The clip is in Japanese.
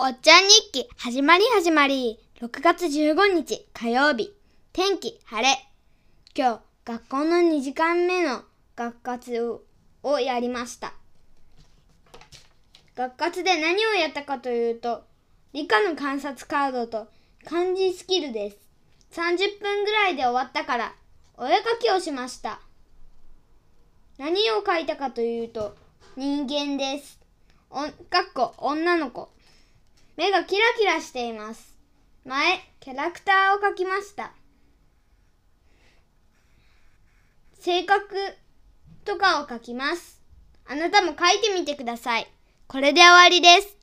おっちゃん日記始まり始まり。6月15日火曜日。天気晴れ。今日学校の2時間目の学活をやりました。学活で何をやったかというと理科の観察カードと漢字スキルです。30分ぐらいで終わったからお絵かきをしました。何を描いたかというと人間です。おかっこ女の子。目がキラキラしています。前キャラクターを描きました。性格とかを描きます。あなたも描いてみてください。これで終わりです。